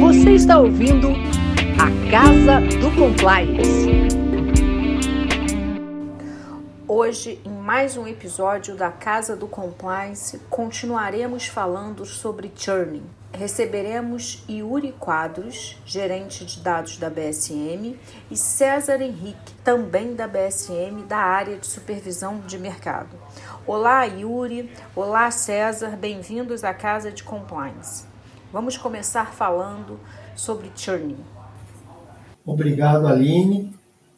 Você está ouvindo a Casa do Compliance. Hoje, em mais um episódio da Casa do Compliance, continuaremos falando sobre churning. Receberemos Yuri Quadros, gerente de dados da BSM, e César Henrique, também da BSM, da área de supervisão de mercado. Olá, Yuri. Olá, César. Bem-vindos à Casa de Compliance. Vamos começar falando sobre churning. Obrigado, Aline.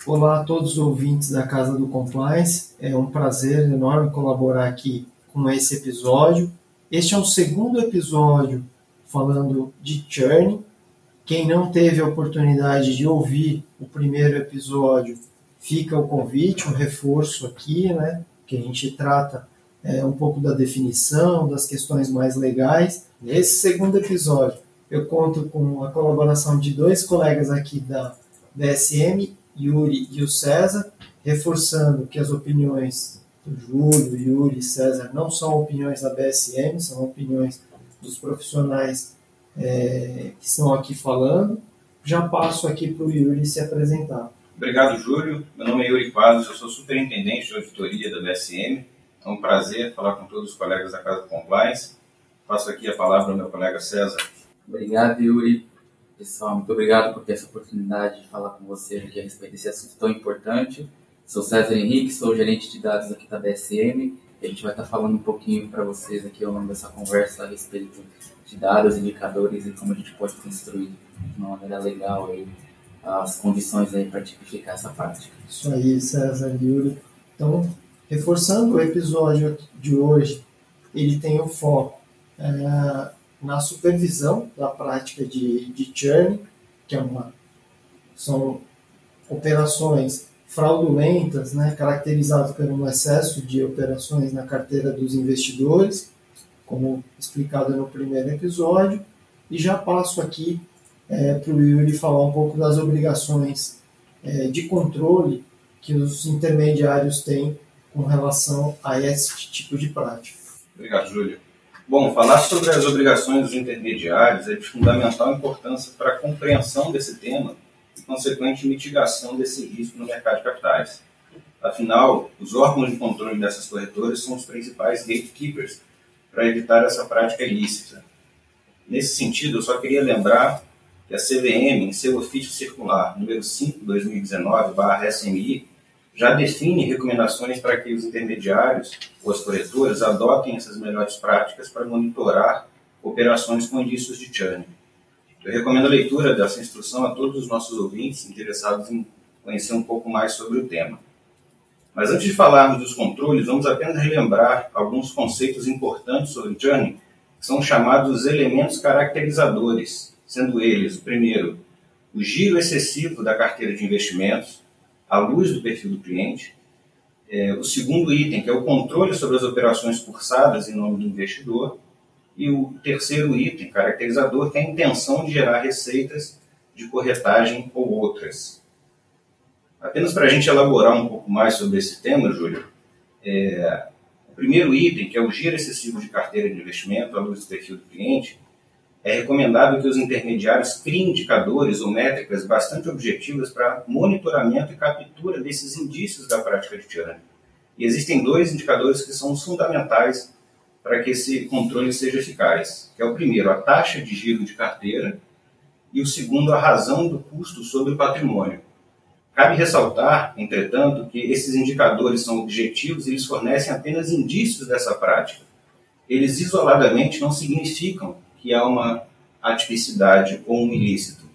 Olá a todos os ouvintes da Casa do Compliance. É um prazer enorme colaborar aqui com esse episódio. Este é o segundo episódio falando de churning. Quem não teve a oportunidade de ouvir o primeiro episódio, fica o convite, um reforço aqui, né? Que a gente trata é, um pouco da definição, das questões mais legais. Nesse segundo episódio, eu conto com a colaboração de dois colegas aqui da BSM, Yuri e o César, reforçando que as opiniões do Júlio, Yuri e César não são opiniões da BSM, são opiniões dos profissionais é, que estão aqui falando. Já passo aqui para o Yuri se apresentar. Obrigado, Júlio. Meu nome é Yuri Quadros, eu sou superintendente de auditoria da BSM. É um prazer falar com todos os colegas da Casa do Compliance. Passo aqui a palavra ao meu colega César. Obrigado, Yuri. Pessoal, muito obrigado por ter essa oportunidade de falar com vocês aqui a respeito desse assunto tão importante. Sou César Henrique, sou gerente de dados aqui da BSM e a gente vai estar falando um pouquinho para vocês aqui ao longo dessa conversa a respeito de dados, indicadores e como a gente pode construir de uma maneira legal aí as condições aí para tipificar essa prática. Isso aí, César Yuri. Então, reforçando o episódio de hoje, ele tem o foco é, na supervisão da prática de, de churn, que é uma, são operações fraudulentas, né, caracterizadas por um excesso de operações na carteira dos investidores, como explicado no primeiro episódio, e já passo aqui é, para o Yuri falar um pouco das obrigações é, de controle que os intermediários têm com relação a esse tipo de prática. Obrigado, Júlio. Bom, falar sobre as obrigações dos intermediários é de fundamental importância para a compreensão desse tema e consequente mitigação desse risco no mercado de capitais. Afinal, os órgãos de controle dessas corretoras são os principais gatekeepers para evitar essa prática ilícita. Nesse sentido, eu só queria lembrar que a CVM, em seu ofício circular número 5 2019/SMI, já define recomendações para que os intermediários ou as corretoras adotem essas melhores práticas para monitorar operações com indícios de churn. Eu recomendo a leitura dessa instrução a todos os nossos ouvintes interessados em conhecer um pouco mais sobre o tema. Mas antes de falarmos dos controles, vamos apenas relembrar alguns conceitos importantes sobre churn, que são chamados elementos caracterizadores, sendo eles, primeiro, o giro excessivo da carteira de investimentos, à luz do perfil do cliente. É, o segundo item, que é o controle sobre as operações cursadas em nome do investidor. E o terceiro item, caracterizador, que é a intenção de gerar receitas de corretagem ou outras. Apenas para a gente elaborar um pouco mais sobre esse tema, Júlio, é, o primeiro item, que é o giro excessivo de carteira de investimento à luz do perfil do cliente, é recomendável que os intermediários criem indicadores ou métricas bastante objetivas para monitoramento e captura desses indícios da prática de churn. E existem dois indicadores que são fundamentais para que esse controle seja eficaz, que é o primeiro, a taxa de giro de carteira, e o segundo, a razão do custo sobre o patrimônio. Cabe ressaltar, entretanto, que esses indicadores são objetivos e eles fornecem apenas indícios dessa prática. Eles isoladamente não significam que há uma atipicidade ou um ilícito.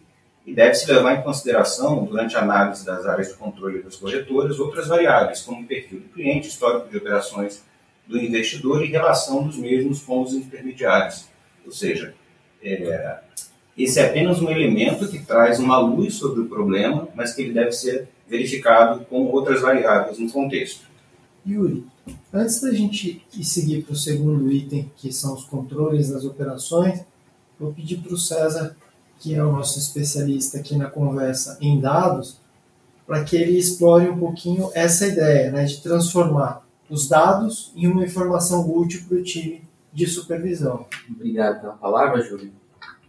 E deve-se levar em consideração, durante a análise das áreas de controle dos corretores, outras variáveis, como o perfil do cliente, histórico de operações do investidor e relação dos mesmos com os intermediários. Ou seja, é, esse é apenas um elemento que traz uma luz sobre o problema, mas que ele deve ser verificado com outras variáveis no contexto. Yuri, Antes da gente ir seguir para o segundo item, que são os controles das operações, vou pedir para o César, que é o nosso especialista aqui na conversa em dados, para que ele explore um pouquinho essa ideia né, de transformar os dados em uma informação útil para o time de supervisão. Obrigado pela palavra, Júlio.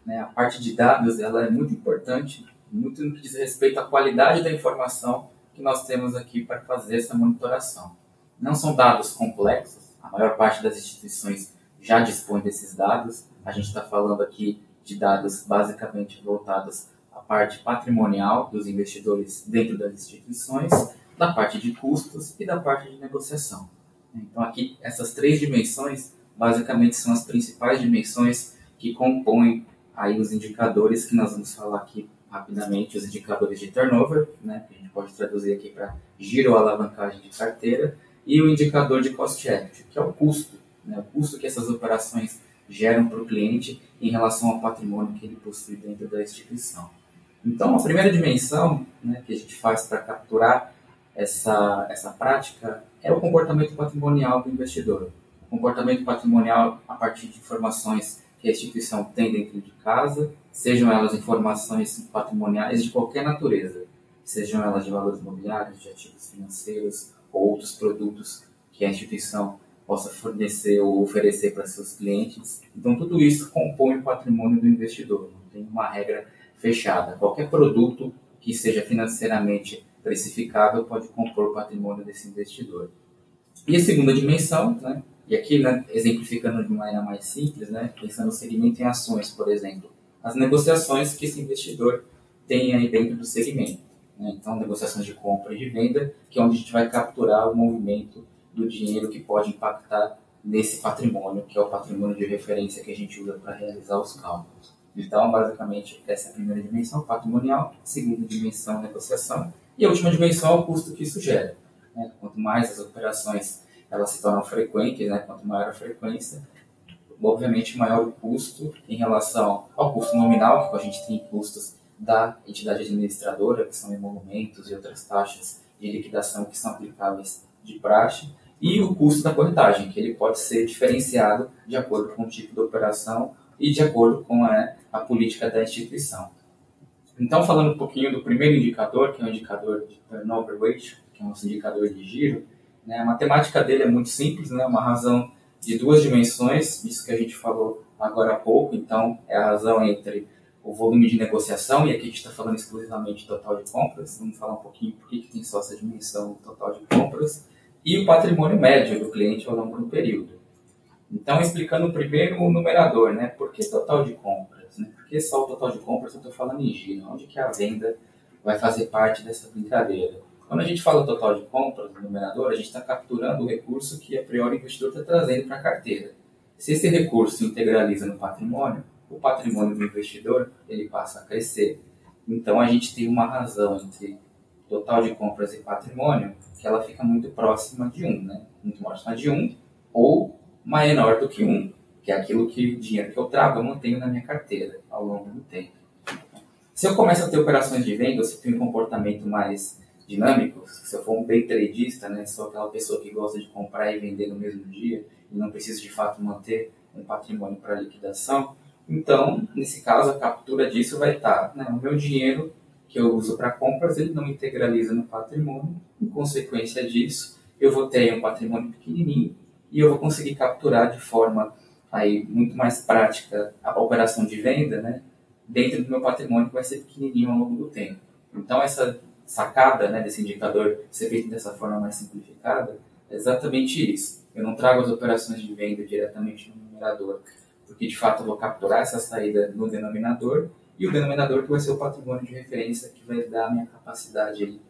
né, a parte de dados ela é muito importante, muito no que diz respeito à qualidade da informação que nós temos aqui para fazer essa monitoração. Não são dados complexos, a maior parte das instituições já dispõe desses dados. A gente está falando aqui de dados basicamente voltados à parte patrimonial dos investidores dentro das instituições, da parte de custos e da parte de negociação. Então, aqui, essas três dimensões basicamente são as principais dimensões que compõem aí os indicadores que nós vamos falar aqui rapidamente, os indicadores de turnover, né, que a gente pode traduzir aqui para giro ou alavancagem de carteira, e o indicador de cost equity, que é o custo, né, o custo que essas operações geram para o cliente em relação ao patrimônio que ele possui dentro da instituição. Então, a primeira dimensão né, que a gente faz para capturar essa, essa prática é o comportamento patrimonial do investidor. O comportamento patrimonial a partir de informações que a instituição tem dentro de casa, sejam elas informações patrimoniais de qualquer natureza, sejam elas de valores imobiliários, de ativos financeiros ou outros produtos que a instituição possa fornecer ou oferecer para seus clientes. Então, tudo isso compõe o patrimônio do investidor, não tem uma regra fechada. Qualquer produto que seja financeiramente precificável pode compor o patrimônio desse investidor. E a segunda dimensão, né, e aqui né, exemplificando de maneira mais simples, né, pensando no segmento em ações, por exemplo, as negociações que esse investidor tem aí dentro do segmento. Né, então, negociações de compra e de venda, que é onde a gente vai capturar o movimento do dinheiro que pode impactar nesse patrimônio, que é o patrimônio de referência que a gente usa para realizar os cálculos. Então, basicamente, essa é a primeira dimensão, patrimonial, segunda dimensão, negociação, e a última dimensão é o custo que isso gera. Né? Quanto mais as operações elas se tornam frequentes, né? quanto maior a frequência, obviamente maior o custo em relação ao custo nominal, que a gente tem custos da entidade administradora, que são emolumentos e outras taxas de liquidação que são aplicáveis de praxe, e o custo da corretagem, que ele pode ser diferenciado de acordo com o tipo de operação e de acordo com a, a política da instituição. Então, falando um pouquinho do primeiro indicador, que é o indicador de turnover rate, que é o nosso indicador de giro, né, a matemática dele é muito simples, né, uma razão de duas dimensões, isso que a gente falou agora há pouco, então é a razão entre o volume de negociação, e aqui a gente está falando exclusivamente de total de compras, vamos falar um pouquinho por que tem só essa dimensão total de compras, e o patrimônio médio do cliente ao longo do período. Então, explicando primeiro o numerador, né? Por que total de compras? Né? Por que só o total de compras eu estou falando em giro? Onde que a venda vai fazer parte dessa brincadeira? Quando a gente fala total de compras, no numerador, a gente está capturando o recurso que a priori o investidor está trazendo para a carteira. Se esse recurso integraliza no patrimônio, o patrimônio do investidor ele passa a crescer. Então a gente tem uma razão entre total de compras e patrimônio que ela fica muito próxima de 1, né? Muito próxima de 1 ou menor do que 1, que é aquilo que o dinheiro que eu trago eu mantenho na minha carteira ao longo do tempo. Se eu começo a ter operações de venda, se eu tenho um comportamento mais dinâmico, se eu for um day tradista, né, sou aquela pessoa que gosta de comprar e vender no mesmo dia e não preciso de fato manter um patrimônio para liquidação, então, nesse caso, a captura disso vai estar, né, o meu dinheiro que eu uso para compras, ele não integraliza no patrimônio. Em consequência disso, eu vou ter um patrimônio pequenininho e eu vou conseguir capturar de forma aí muito mais prática a operação de venda, né, dentro do meu patrimônio que vai ser pequenininho ao longo do tempo. Então essa sacada, né, desse indicador ser feito dessa forma mais simplificada é exatamente isso. Eu não trago as operações de venda diretamente no numerador, porque de fato eu vou capturar essa saída no denominador e o denominador que vai ser o patrimônio de referência que vai dar a minha capacidade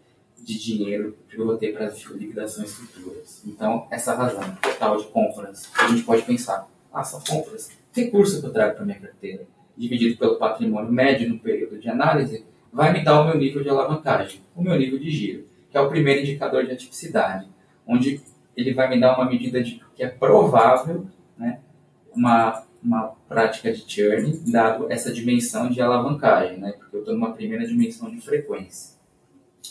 de dinheiro que eu vou ter para as liquidações futuras. Então, essa razão total de compras, a gente pode pensar, ah, são compras, recurso que eu trago para minha carteira, dividido pelo patrimônio médio no período de análise, vai me dar o meu nível de alavancagem, o meu nível de giro, que é o primeiro indicador de atipicidade, onde ele vai me dar uma medida de que é provável, né, uma uma prática de churn, dado essa dimensão de alavancagem, né? porque eu estou numa primeira dimensão de frequência.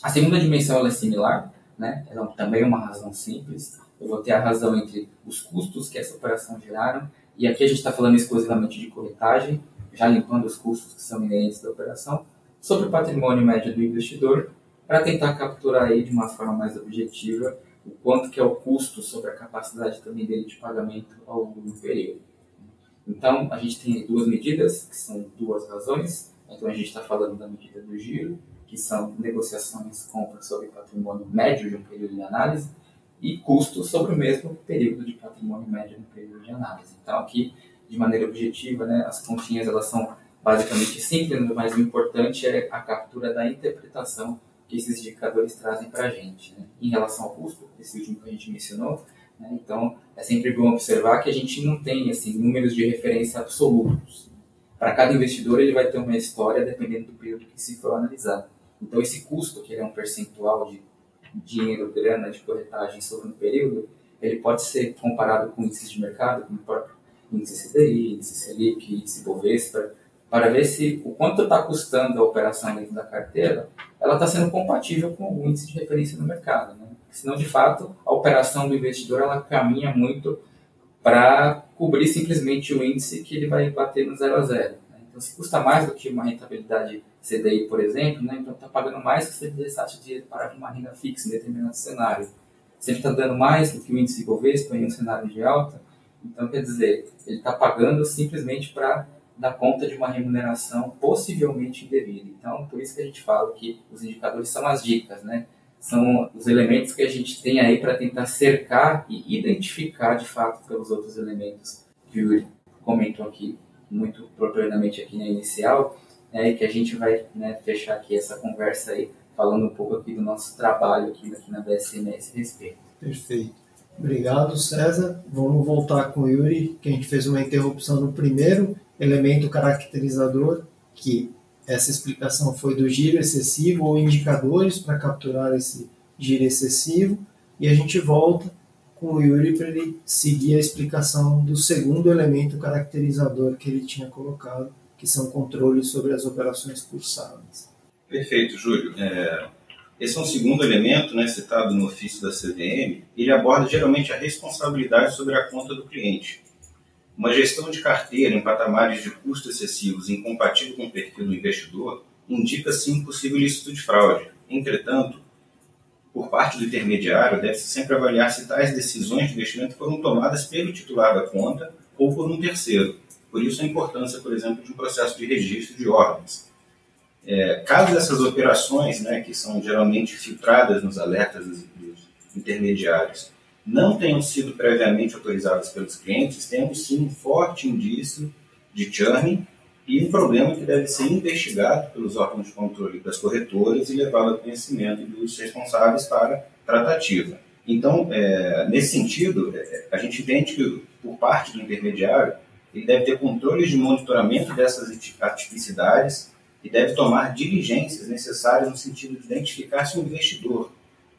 A segunda dimensão ela é similar, né? ela também é uma razão simples. Eu vou ter a razão entre os custos que essa operação geraram, e aqui a gente está falando exclusivamente de corretagem, já limpando os custos que são inerentes da operação, sobre o patrimônio médio do investidor, para tentar capturar aí de uma forma mais objetiva o quanto que é o custo sobre a capacidade também dele de pagamento ao longo do período. Então, a gente tem duas medidas, que são duas razões. Então, a gente está falando da medida do giro, que são negociações compras sobre patrimônio médio de um período de análise, e custos sobre o mesmo período de patrimônio médio no período de análise. Então, aqui, de maneira objetiva, né, as continhas elas são basicamente simples, mas o importante é a captura da interpretação que esses indicadores trazem para a gente. Né? Em relação ao custo, esse último que a gente mencionou, né? então é sempre bom observar que a gente não tem assim, números de referência absolutos. Para cada investidor, ele vai ter uma história dependendo do período que se for analisar. Então, esse custo, que é um percentual de dinheiro, grana de corretagem sobre um período, ele pode ser comparado com índices de mercado, como o próprio índice CDI, índice Selic, índice Bovespa, para ver se o quanto está custando a operação dentro da carteira, ela está sendo compatível com o índice de referência no mercado. Né? Senão, de fato, a operação do investidor ela caminha muito para cobrir simplesmente o índice que ele vai bater no zero a zero. Né? Então, se custa mais do que uma rentabilidade CDI, por exemplo, né? então está pagando mais que se ele deixasse dinheiro para uma renda fixa em determinado cenário. Se ele está dando mais do que o índice Bovespa em um cenário de alta, então quer dizer, ele está pagando simplesmente para dar conta de uma remuneração possivelmente indevida. Então, por isso que a gente fala que os indicadores são as dicas, né? São os elementos que a gente tem aí para tentar cercar e identificar de fato pelos outros elementos que o Yuri comentou aqui, muito propriamente aqui na inicial, né, e que a gente vai né, fechar aqui essa conversa aí, falando um pouco aqui do nosso trabalho aqui, aqui na BSM a esse respeito. Perfeito. Obrigado, César. Vamos voltar com o Yuri, que a gente fez uma interrupção no primeiro elemento caracterizador, que essa explicação foi do giro excessivo ou indicadores para capturar esse giro excessivo, e a gente volta com o Yuri para ele seguir a explicação do segundo elemento caracterizador que ele tinha colocado, que são controles sobre as operações cursadas. Perfeito, Júlio. É, esse é um segundo elemento né, citado no ofício da CVM. Ele aborda geralmente a responsabilidade sobre a conta do cliente. Uma gestão de carteira em patamares de custos excessivos incompatível com o perfil do investidor indica sim possível ilícito de fraude. Entretanto, por parte do intermediário, deve-se sempre avaliar se tais decisões de investimento foram tomadas pelo titular da conta ou por um terceiro, por isso a importância, por exemplo, de um processo de registro de ordens. É, caso essas operações, né, que são geralmente filtradas nos alertas dos, dos intermediários, não tenham sido previamente autorizadas pelos clientes, temos sim um forte indício de churning e um problema que deve ser investigado pelos órgãos de controle das corretoras e levado ao conhecimento dos responsáveis para tratativa. Então, é, nesse sentido, é, a gente entende que, por parte do intermediário, ele deve ter controles de monitoramento dessas atipicidades e deve tomar diligências necessárias no sentido de identificar se o investidor,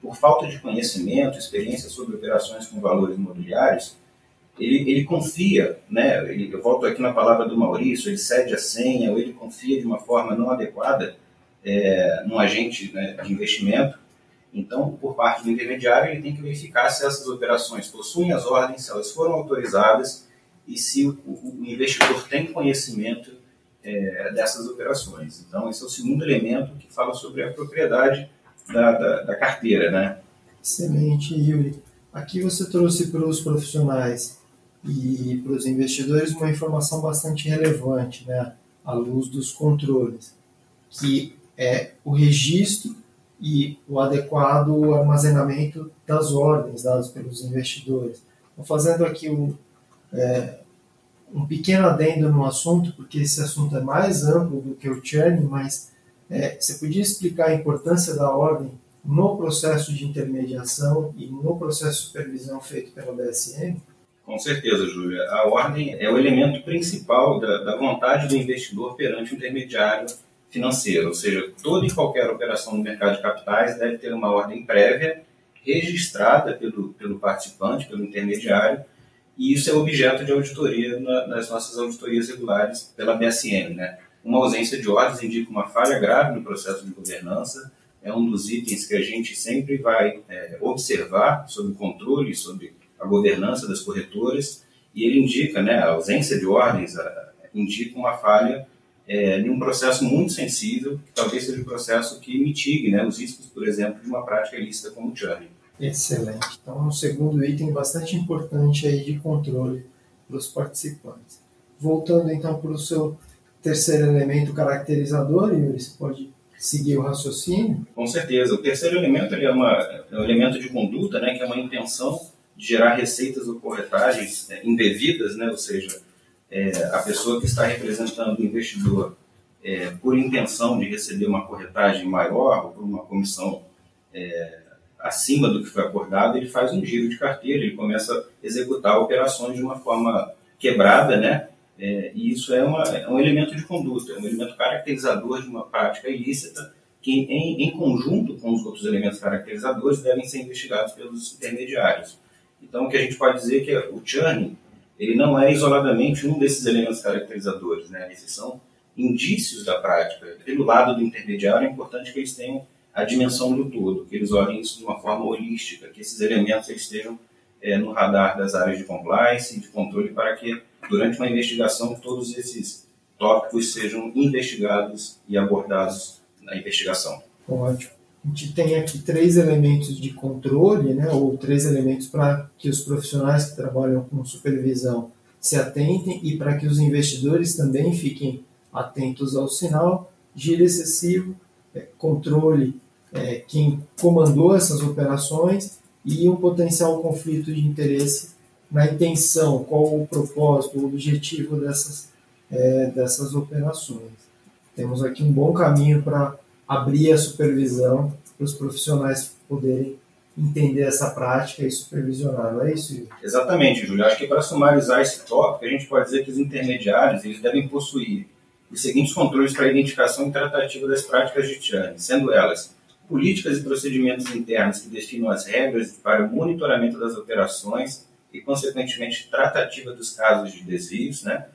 por falta de conhecimento, experiência sobre operações com valores imobiliários, ele, ele confia, né, ele, eu volto aqui na palavra do Maurício, ele cede a senha ou ele confia de uma forma não adequada é, num agente né, de investimento. Então, por parte do intermediário, ele tem que verificar se essas operações possuem as ordens, se elas foram autorizadas e se o, o investidor tem conhecimento é, dessas operações. Então, esse é o segundo elemento que fala sobre a propriedade da, da, da carteira. Né? Excelente, Yuri. Aqui você trouxe para os profissionais e para os investidores uma informação bastante relevante, né, à luz dos controles, que é o registro e o adequado armazenamento das ordens dadas pelos investidores. Estou fazendo aqui um, é, um pequeno adendo no assunto, porque esse assunto é mais amplo do que o churn, mas é, você podia explicar a importância da ordem no processo de intermediação e no processo de supervisão feito pela BSM? Com certeza, Júlia. A ordem é o elemento principal da, da vontade do investidor perante o intermediário financeiro, ou seja, toda e qualquer operação no mercado de capitais deve ter uma ordem prévia registrada pelo, pelo participante, pelo intermediário, e isso é objeto de auditoria na, nas nossas auditorias regulares pela BSM. Né? Uma ausência de ordens indica uma falha grave no processo de governança, é um dos itens que a gente sempre vai é, observar sobre o controle, sobre a governança das corretoras, e ele indica, né, a ausência de ordens a, indica uma falha é, em um processo muito sensível, que talvez seja um processo que mitigue né, os riscos, por exemplo, de uma prática ilícita como o churning. Excelente. Então, um segundo item bastante importante aí de controle para os participantes. voltando então para o seu terceiro elemento caracterizador, Yuri, você pode seguir o raciocínio? Com certeza. O terceiro elemento ele é, uma, é um elemento de conduta, né, que é uma intenção de gerar receitas ou corretagens é, indevidas, né, ou seja, é, a pessoa que está representando o investidor é, por intenção de receber uma corretagem maior ou por uma comissão é, acima do que foi acordado, ele faz um giro de carteira, ele começa a executar operações de uma forma quebrada, né? É, e isso é, uma, é, um elemento de conduta, é um elemento caracterizador de uma prática ilícita que, em, em conjunto com os outros elementos caracterizadores, devem ser investigados pelos intermediários. Então, o que a gente pode dizer é que o churning ele não é isoladamente um desses elementos caracterizadores, né? Esses são indícios da prática. Pelo lado do intermediário, é importante que eles tenham a dimensão do todo, que eles olhem isso de uma forma holística, que esses elementos estejam é, no radar das áreas de compliance e de controle para que, durante uma investigação, todos esses tópicos sejam investigados e abordados na investigação. Ótimo. A gente tem aqui três elementos de controle, né, ou três elementos para que os profissionais que trabalham com supervisão se atentem e para que os investidores também fiquem atentos ao sinal, giro excessivo, é, controle é, quem comandou essas operações e um potencial conflito de interesse na intenção, qual o propósito, o objetivo dessas, é, dessas operações. Temos aqui um bom caminho para abrir a supervisão para os profissionais poderem entender essa prática e supervisionar, não é isso? Exatamente, Júlio. Acho que para sumarizar esse tópico, a gente pode dizer que os intermediários eles devem possuir os seguintes controles para a identificação e tratativa das práticas de churn, sendo elas políticas e procedimentos internos que definam as regras para o monitoramento das operações e, consequentemente, tratativa dos casos de desvios, né?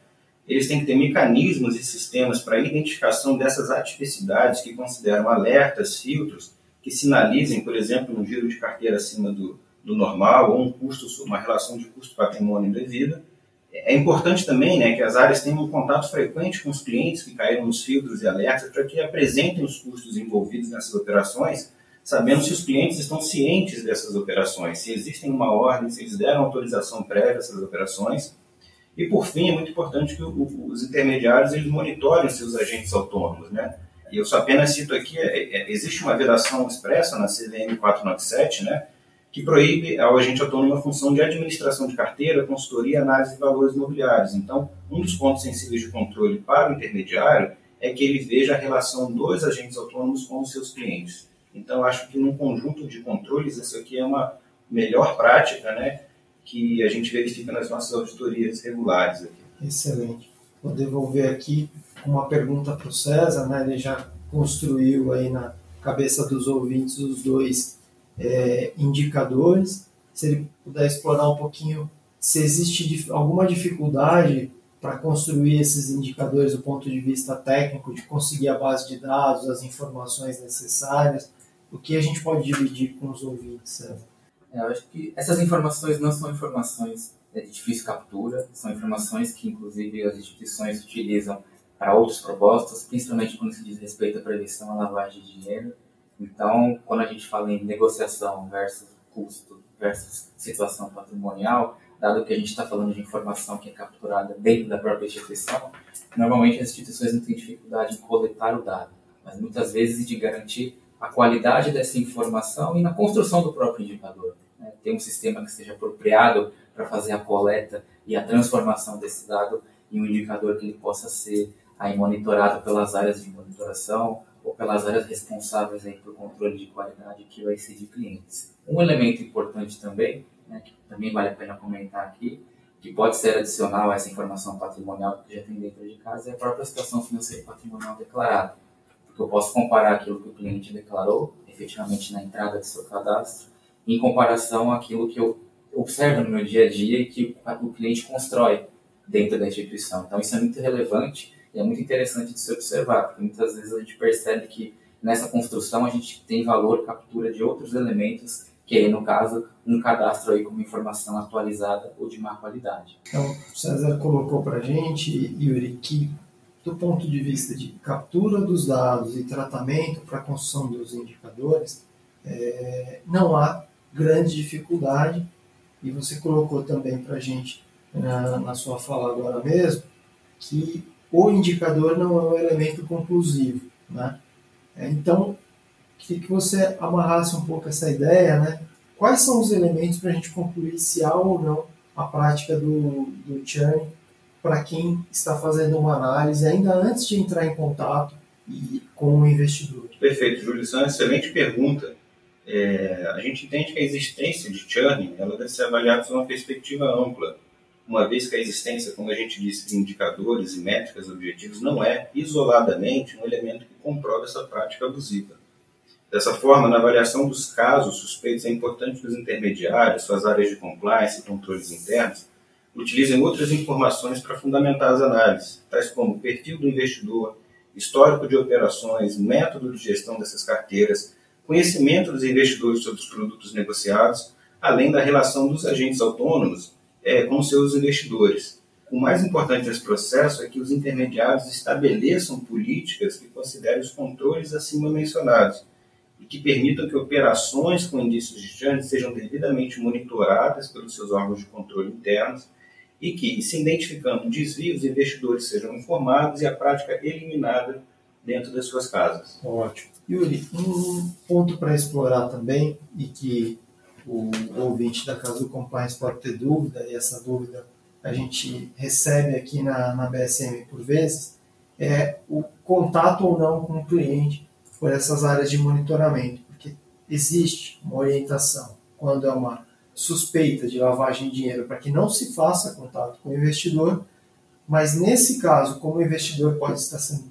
Eles têm que ter mecanismos e sistemas para identificação dessas atipicidades que consideram alertas, filtros, que sinalizem, por exemplo, um giro de carteira acima do, do normal ou um custo, uma relação de custo-patrimônio indevida, é importante também né, que as áreas tenham um contato frequente com os clientes que caíram nos filtros e alertas para que apresentem os custos envolvidos nessas operações, sabendo se os clientes estão cientes dessas operações, se existem uma ordem, se eles deram autorização prévia a essas operações. E, por fim, é muito importante que os intermediários eles monitorem seus agentes autônomos. Né? E eu só apenas cito aqui, é, é, existe uma vedação expressa na CVM 497, né, que proíbe ao agente autônomo a função de administração de carteira, consultoria análise de valores imobiliários. Então, um dos pontos sensíveis de controle para o intermediário é que ele veja a relação dos agentes autônomos com os seus clientes. Então, acho que num conjunto de controles, isso aqui é uma melhor prática, né, que a gente verifica nas nossas auditorias regulares. Aqui. Excelente. Vou devolver aqui uma pergunta para o César, né, ele já construiu aí na cabeça dos ouvintes os dois é, indicadores, se ele puder explorar um pouquinho se existe alguma dificuldade para construir esses indicadores do ponto de vista técnico, de conseguir a base de dados, as informações necessárias, o que a gente pode dividir com os ouvintes? É, eu acho que essas informações não são informações de difícil captura, são informações que, inclusive, as instituições utilizam para outros propósitos, principalmente quando se diz respeito à prevenção à lavagem de dinheiro. Então, quando a gente fala em negociação versus custo versus situação patrimonial, dado que a gente está falando de informação que é capturada dentro da própria instituição, normalmente as instituições não têm dificuldade em coletar o dado, mas muitas vezes de garantir a qualidade dessa informação e na construção do próprio indicador. Né? Ter um sistema que seja apropriado para fazer a coleta e a transformação desse dado em um indicador que ele possa ser aí monitorado pelas áreas de monitoração, ou pelas áreas responsáveis aí por controle de qualidade que vai ser de clientes. Um elemento importante também, né, que também vale a pena comentar aqui, que pode ser adicional a essa informação patrimonial que já tem dentro de casa, é a própria situação financeira patrimonial declarada. Eu posso comparar aquilo que o cliente declarou, efetivamente na entrada do seu cadastro, em comparação àquilo que eu observo no meu dia a dia e que o cliente constrói dentro da instituição. Então, isso é muito relevante e é muito interessante de se observar, porque muitas vezes a gente percebe que nessa construção a gente tem valor captura de outros elementos, que aí, no caso, um cadastro aí com uma informação atualizada ou de má qualidade. Então, o César colocou para a gente, Yuri, que do ponto de vista de captura dos dados e tratamento para a construção dos indicadores, é, não há grande dificuldade, e você colocou também para a gente na, na sua fala agora mesmo, que o indicador não é um elemento conclusivo. Né? É, então, queria que você amarrasse um pouco essa ideia, né? Quais são os elementos para a gente concluir se há ou não a prática do, do churn para quem está fazendo uma análise ainda antes de entrar em contato e, com o investidor? Perfeito, Júlio. Isso é uma excelente pergunta. É, a gente entende que a existência de churn ela deve ser avaliada sob uma perspectiva ampla, uma vez que a existência, como a gente disse, de indicadores e métricas objetivos não é, isoladamente, um elemento que comprova essa prática abusiva. Dessa forma, na avaliação dos casos suspeitos, é importante que os intermediários, suas áreas de compliance e controles internos, utilizem outras informações para fundamentar as análises, tais como perfil do investidor, histórico de operações, método de gestão dessas carteiras, conhecimento dos investidores sobre os produtos negociados, além da relação dos agentes autônomos é, com seus investidores. O mais importante nesse processo é que os intermediários estabeleçam políticas que considerem os controles acima mencionados e que permitam que operações com indícios de churn sejam devidamente monitoradas pelos seus órgãos de controle internos e que, se identificando desvios, investidores sejam informados e a prática eliminada dentro das suas casas. Ótimo. Yuri, um ponto para explorar também e que o ouvinte da Casa do Compliance pode ter dúvida, e essa dúvida a gente recebe aqui na, na BSM por vezes, é o contato ou não com o cliente por essas áreas de monitoramento, porque existe uma orientação quando é uma suspeita de lavagem de dinheiro para que não se faça contato com o investidor, mas nesse caso, como o investidor pode estar sendo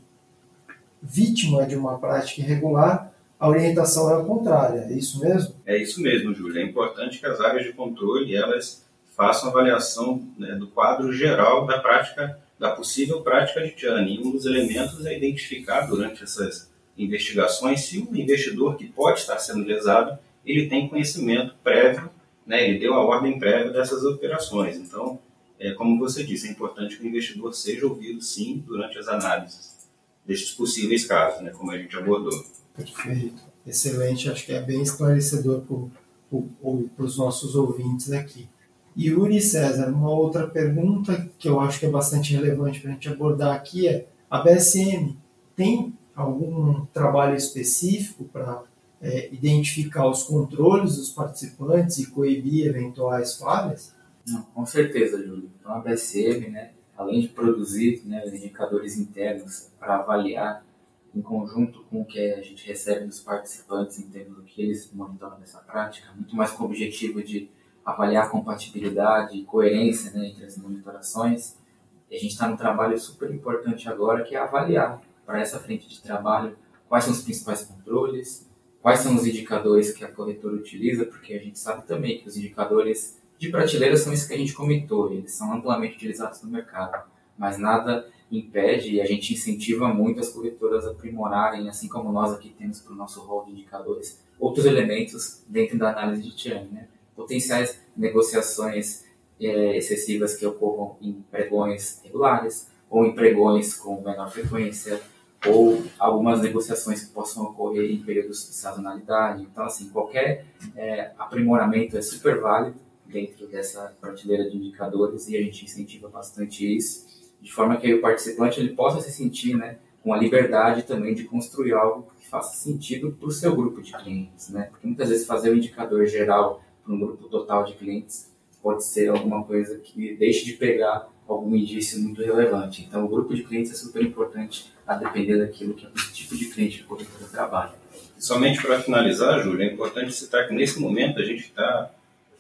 vítima de uma prática irregular, a orientação é a contrária, é isso mesmo? É isso mesmo, Júlio. É importante que as áreas de controle elas façam avaliação né, do quadro geral da prática, da possível prática de churn. E um dos elementos é identificar durante essas investigações se o investidor que pode estar sendo lesado ele tem conhecimento prévio né, ele deu a ordem prévia dessas operações. Então, é, como você disse, é importante que o investidor seja ouvido, sim, durante as análises desses possíveis casos, né, como a gente abordou. Perfeito. Excelente. Acho que é bem esclarecedor para os nossos ouvintes aqui. Yuri César, uma outra pergunta que eu acho que é bastante relevante para a gente abordar aqui é: a BSM tem algum trabalho específico para é, identificar os controles dos participantes e coibir eventuais falhas? Não, com certeza, Júlio. Então, a BSM, né, além de produzir né, indicadores internos para avaliar em conjunto com o que a gente recebe dos participantes em termos do que eles monitoram nessa prática, muito mais com o objetivo de avaliar a compatibilidade e coerência né, entre as monitorações. E a gente está num trabalho super importante agora, que é avaliar para essa frente de trabalho quais são os principais controles, quais são os indicadores que a corretora utiliza, porque a gente sabe também que os indicadores de prateleira são esses que a gente comentou, eles são amplamente utilizados no mercado, mas nada impede e a gente incentiva muito as corretoras a aprimorarem, assim como nós aqui temos para o nosso rol de indicadores, outros elementos dentro da análise de churn, né? potenciais negociações é, excessivas que ocorram em pregões regulares ou em pregões com menor frequência, ou algumas negociações que possam ocorrer em períodos de sazonalidade. Então, assim, qualquer é, aprimoramento é super válido dentro dessa prateleira de indicadores e a gente incentiva bastante isso, de forma que o participante ele possa se sentir né, com a liberdade também de construir algo que faça sentido para o seu grupo de clientes. Né? Porque muitas vezes fazer o um indicador geral para um grupo total de clientes pode ser alguma coisa que deixe de pegar algum indício muito relevante. Então, o grupo de clientes é super importante a depender daquilo que é o tipo de cliente que corretora trabalha. Somente para finalizar, Júlio, é importante citar que nesse momento a gente está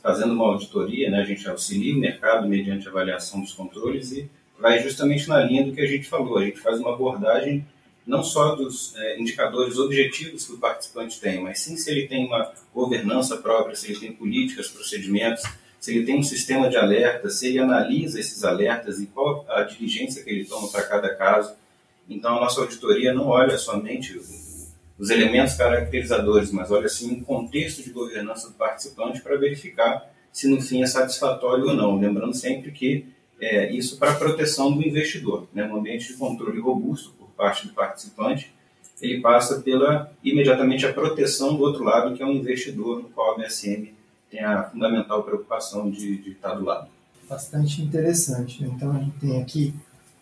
fazendo uma auditoria, né? a gente auxilia o mercado mediante avaliação dos controles e vai justamente na linha do que a gente falou. A gente faz uma abordagem não só dos é, indicadores objetivos que o participante tem, mas sim se ele tem uma governança própria, se ele tem políticas, procedimentos, se ele tem um sistema de alerta, se ele analisa esses alertas e qual a diligência que ele toma para cada caso. Então, a nossa auditoria não olha somente os elementos caracterizadores, mas olha sim o contexto de governança do participante para verificar se no fim é satisfatório ou não. Lembrando sempre que é, isso para a proteção do investidor. Né? Um ambiente de controle robusto por parte do participante, ele passa pela imediatamente a proteção do outro lado, que é o investidor, no qual a BSM tem a fundamental preocupação de, de estar do lado. Bastante interessante. Então a gente tem aqui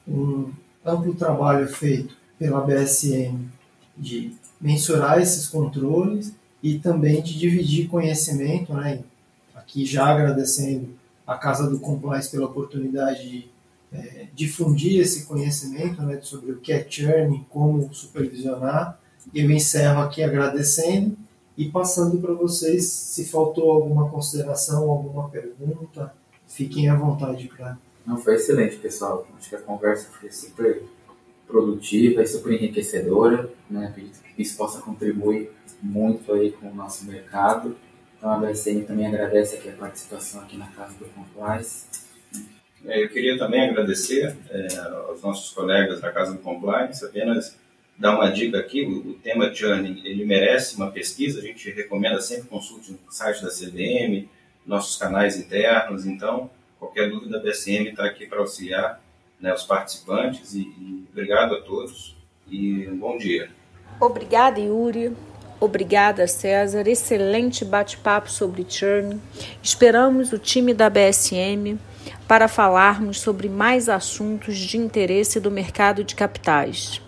um amplo trabalho feito pela BSM de mensurar esses controles e também de dividir conhecimento, né? Aqui já agradecendo a Casa do Compliance pela oportunidade de é, difundir esse conhecimento né, sobre o que é churn, como supervisionar. Eu encerro aqui agradecendo e passando para vocês se faltou alguma consideração, alguma pergunta, fiquem à vontade para. Não, foi excelente, pessoal. Acho que a conversa foi super produtiva e super enriquecedora. Né? Acredito que isso possa contribuir muito aí com o nosso mercado. Então a BSN também agradece aqui a participação aqui na Casa do Compliance. É, eu queria também agradecer é, aos nossos colegas da Casa do Compliance, apenas dar uma dica aqui, o, tema churning, ele merece uma pesquisa, a gente recomenda sempre consulte no site da CVM, nossos canais internos, então qualquer dúvida da BSM está aqui para auxiliar né, os participantes e, e obrigado a todos e um bom dia. Obrigada, Yuri. Obrigada, César. Excelente bate-papo sobre churn. Esperamos o time da BSM para falarmos sobre mais assuntos de interesse do mercado de capitais.